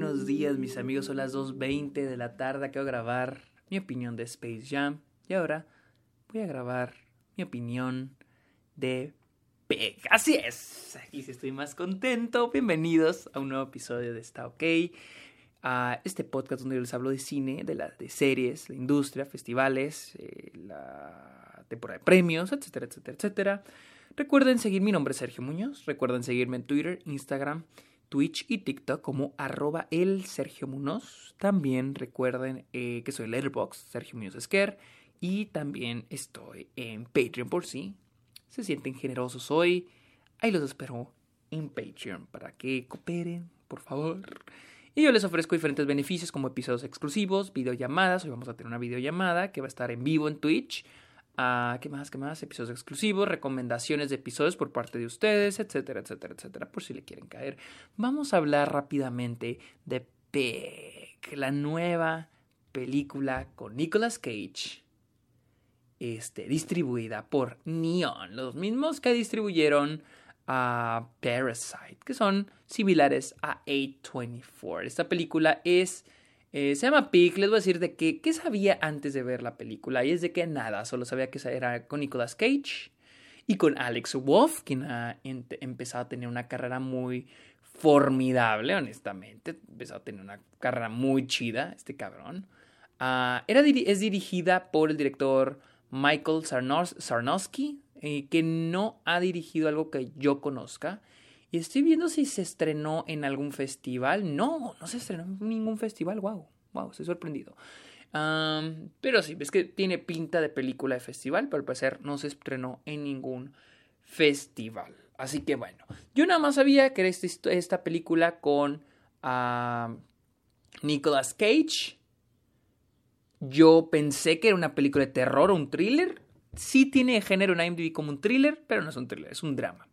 buenos días mis amigos, son las 2.20 de la tarde, quiero grabar mi opinión de Space Jam. Y ahora voy a grabar mi opinión de Peg. Así es, sí estoy más contento, bienvenidos a un nuevo episodio de Está OK, a este podcast donde yo les hablo de cine, de, la, de series, la industria, festivales, eh, la temporada de premios, etcétera, etcétera, etcétera. Recuerden seguir, mi nombre es Sergio Muñoz, recuerden seguirme en Twitter, Instagram, Twitch y TikTok como arroba el Sergio Munoz. También recuerden eh, que soy Letterboxd, Sergio Muñoz Esquer. Y también estoy en Patreon por si se sienten generosos hoy. Ahí los espero en Patreon para que cooperen, por favor. Y yo les ofrezco diferentes beneficios como episodios exclusivos, videollamadas. Hoy vamos a tener una videollamada que va a estar en vivo en Twitch. Ah, ¿Qué más? ¿Qué más? Episodios exclusivos, recomendaciones de episodios por parte de ustedes, etcétera, etcétera, etcétera, por si le quieren caer. Vamos a hablar rápidamente de Peg, la nueva película con Nicolas Cage, este, distribuida por Neon, los mismos que distribuyeron a Parasite, que son similares a A24. Esta película es eh, se llama Pig, les voy a decir de qué, qué sabía antes de ver la película. Y es de que nada, solo sabía que era con Nicolas Cage y con Alex Wolff, quien ha empezado a tener una carrera muy formidable, honestamente. Empezado a tener una carrera muy chida, este cabrón. Ah, era, es dirigida por el director Michael Sarnowski, eh, que no ha dirigido algo que yo conozca. Y estoy viendo si se estrenó en algún festival. No, no se estrenó en ningún festival. Wow, wow, estoy sorprendido. pero sí, es que tiene pinta de película de festival, pero al parecer no se estrenó en ningún festival. Así que bueno, yo nada más sabía que era esta, esta película con Nicolas Cage. Yo pensé que era una película de terror o un thriller. Sí tiene género en IMDb como un thriller, pero no es un thriller, es un drama.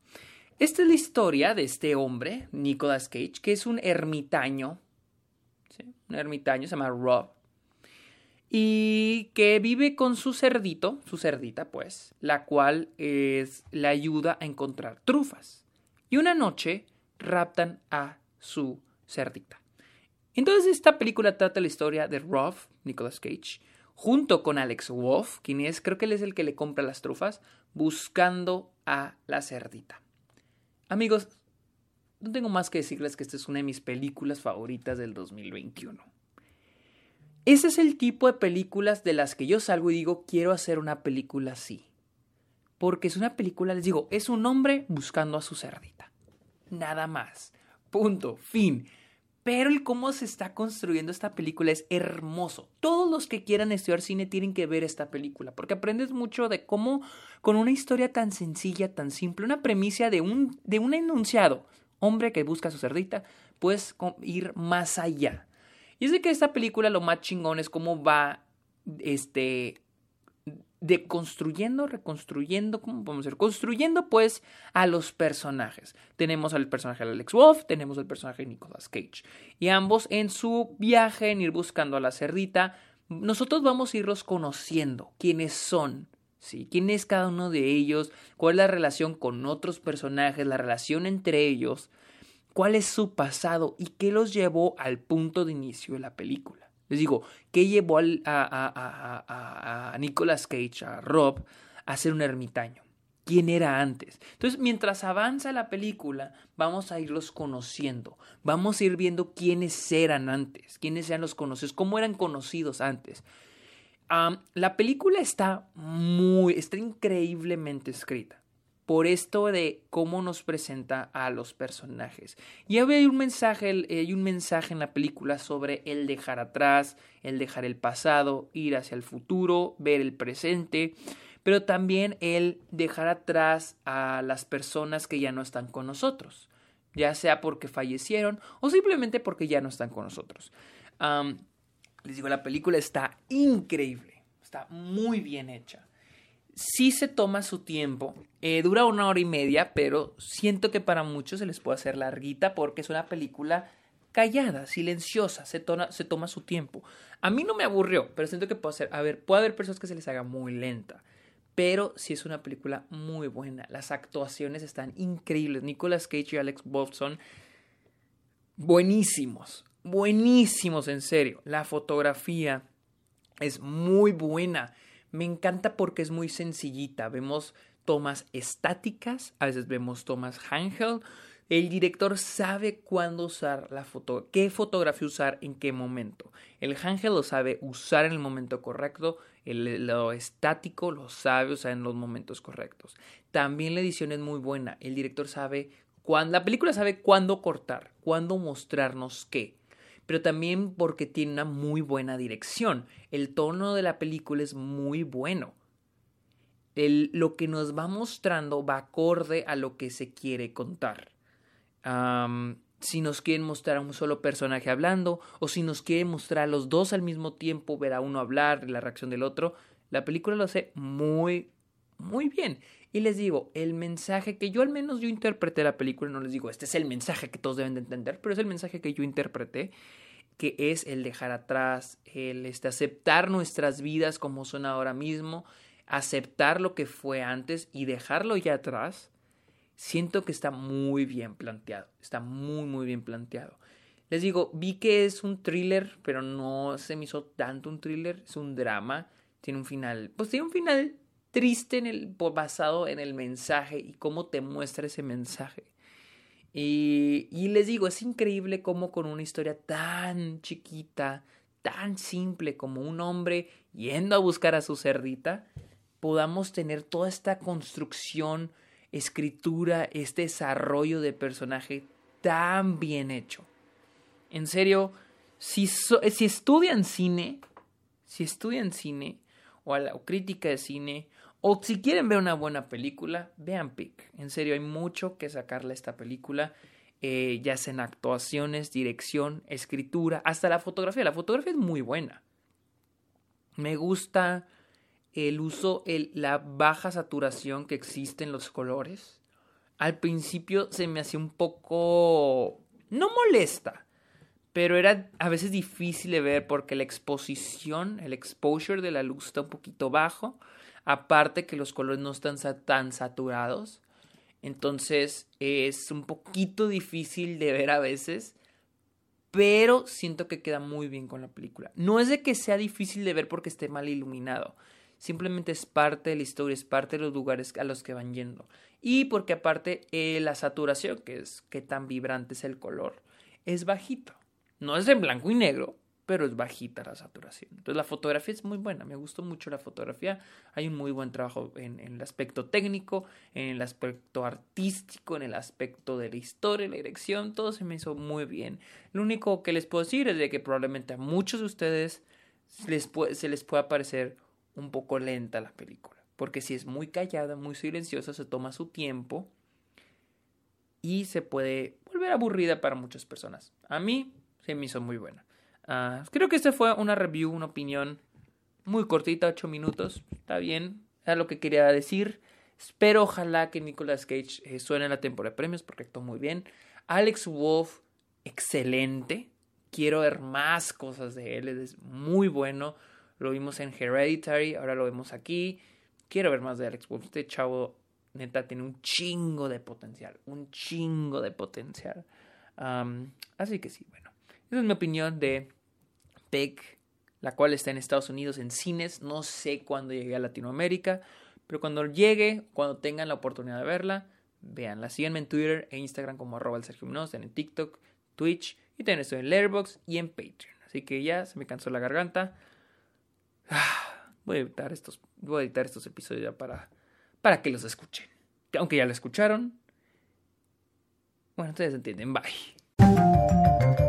Esta es la historia de este hombre, Nicolas Cage, que es un ermitaño. Un ermitaño, se llama Rob. Y que vive con su cerdito, su cerdita, pues, la cual es, le ayuda a encontrar trufas. Y una noche raptan a su cerdita. Entonces, esta película trata la historia de Rob, Nicolas Cage, junto con Alex Wolff, quien es, creo que él es el que le compra las trufas, buscando a la cerdita. Amigos, no tengo más que decirles que esta es una de mis películas favoritas del 2021. Ese es el tipo de películas de las que yo salgo y digo, quiero hacer una película así. Porque es una película, les digo, es un hombre buscando a su cerdita. Nada más. Punto. Fin. Pero el cómo se está construyendo esta película es hermoso. Todos los que quieran estudiar cine tienen que ver esta película, porque aprendes mucho de cómo, con una historia tan sencilla, tan simple, una premisa de un, de un enunciado, hombre que busca su cerdita, puedes ir más allá. Y es de que esta película lo más chingón es cómo va este, de construyendo, reconstruyendo, ¿cómo podemos decir? Construyendo pues a los personajes. Tenemos al personaje de Alex Wolf, tenemos al personaje de Nicolas Cage. Y ambos en su viaje, en ir buscando a la cerdita, nosotros vamos a irlos conociendo, quiénes son, ¿sí? ¿Quién es cada uno de ellos? ¿Cuál es la relación con otros personajes? La relación entre ellos. ¿Cuál es su pasado? ¿Y qué los llevó al punto de inicio de la película? Les digo, ¿qué llevó a, Nicolas Cage, a Rob, a ser un ermitaño? ¿Quién era antes? Entonces, mientras avanza la película, vamos a irlos conociendo. Vamos a ir viendo quiénes eran antes, quiénes eran los conocidos, cómo eran conocidos antes. la película está muy, está increíblemente escrita por esto de cómo nos presenta a los personajes. Y hay un mensaje, hay un mensaje en la película sobre el dejar atrás, el dejar el pasado, ir hacia el futuro, ver el presente, pero también el dejar atrás a las personas que ya no están con nosotros, ya sea porque fallecieron o simplemente porque ya no están con nosotros. les digo, la película está increíble, está muy bien hecha sí se toma su tiempo. Eh, dura una hora y media, pero siento que para muchos se les puede hacer larguita porque es una película callada, silenciosa, se, toma su tiempo. A mí no me aburrió, pero siento que a ver, puede haber personas que se les haga muy lenta, pero sí es una película muy buena. Las actuaciones están increíbles. Nicolas Cage y Alex Wolff son buenísimos. buenísimos, en serio. La fotografía es muy buena. Me encanta porque es muy sencillita. Vemos tomas estáticas, a veces vemos tomas handheld. El director sabe cuándo usar la foto, qué fotografía usar en qué momento. El handheld lo sabe usar en el momento correcto, el, lo estático lo sabe usar en los momentos correctos. También la edición es muy buena. El director sabe cuándo, la película sabe cuándo cortar, cuándo mostrarnos qué pero también porque tiene una muy buena dirección. El tono de la película es muy bueno. El, lo que nos va mostrando va acorde a lo que se quiere contar. si nos quieren mostrar a un solo personaje hablando o si nos quieren mostrar a los dos al mismo tiempo, ver a uno hablar, la reacción del otro, la película lo hace muy, muy bien. Y les digo, el mensaje que yo al menos yo interpreté la película, no les digo, este es el mensaje que todos deben de entender, pero es el mensaje que yo interpreté, que es el dejar atrás, el este, aceptar nuestras vidas como son ahora mismo, aceptar lo que fue antes y dejarlo ya atrás, siento que está muy bien planteado, está muy, muy bien planteado. Les digo, vi que es un thriller, pero no se me hizo tanto un thriller, es un drama, tiene un final, pues tiene un final triste en el, basado en el mensaje y cómo te muestra ese mensaje. Y, les digo, es increíble cómo con una historia tan chiquita, tan simple como un hombre yendo a buscar a su cerdita, podamos tener toda esta construcción, escritura, este desarrollo de personaje tan bien hecho. En serio, si, si estudian cine, si estudian cine, o, a o crítica de cine, o si quieren ver una buena película, vean Pick. En serio, hay mucho que sacarle a esta película. Eh, ya sea en actuaciones, dirección, escritura, hasta la fotografía. La fotografía es muy buena. Me gusta el uso, la baja saturación que existe en los colores. Al principio se me hacía un poco... no molesta, pero era a veces difícil de ver porque la exposición, el exposure de la luz está un poquito bajo. Aparte que los colores no están tan saturados. Entonces es un poquito difícil de ver a veces. Pero siento que queda muy bien con la película. No es de que sea difícil de ver porque esté mal iluminado. Simplemente es parte de la historia, es parte de los lugares a los que van yendo. Y porque aparte eh, la saturación, que es que tan vibrante es el color, es bajito. No es en blanco y negro, pero es bajita la saturación. Entonces la fotografía es muy buena, me gustó mucho la fotografía, hay un muy buen trabajo en, el aspecto técnico, en el aspecto artístico, en el aspecto de la historia, la dirección, todo se me hizo muy bien. Lo único que les puedo decir es que probablemente a muchos de ustedes les se les pueda parecer un poco lenta la película, porque si es muy callada, muy silenciosa, se toma su tiempo y se puede volver aburrida para muchas personas. A mí se me hizo muy buena. Ah, creo que esta fue una review, una opinión muy cortita, 8 minutos. Está bien, era lo que quería decir. Espero, ojalá que Nicolas Cage eh, suene en la temporada de premios porque actuó muy bien. Alex Wolf, excelente. Quiero ver más cosas de él, es muy bueno. Lo vimos en Hereditary, ahora lo vemos aquí. Quiero ver más de Alex Wolf. Este chavo, neta, tiene un chingo de potencial. Un chingo de potencial. así que sí, bueno. Esa es mi opinión de la cual está en Estados Unidos en cines. No sé cuándo llegue a Latinoamérica, pero cuando llegue, cuando tengan la oportunidad de verla, veanla. Síganme en Twitter e Instagram como arroba el Sergio en TikTok, Twitch y también estoy en Letterboxd y en Patreon. Así que ya se me cansó la garganta. Voy a editar estos, voy a editar estos episodios ya para, para que los escuchen. Aunque ya lo escucharon. Bueno, ustedes entienden. Bye.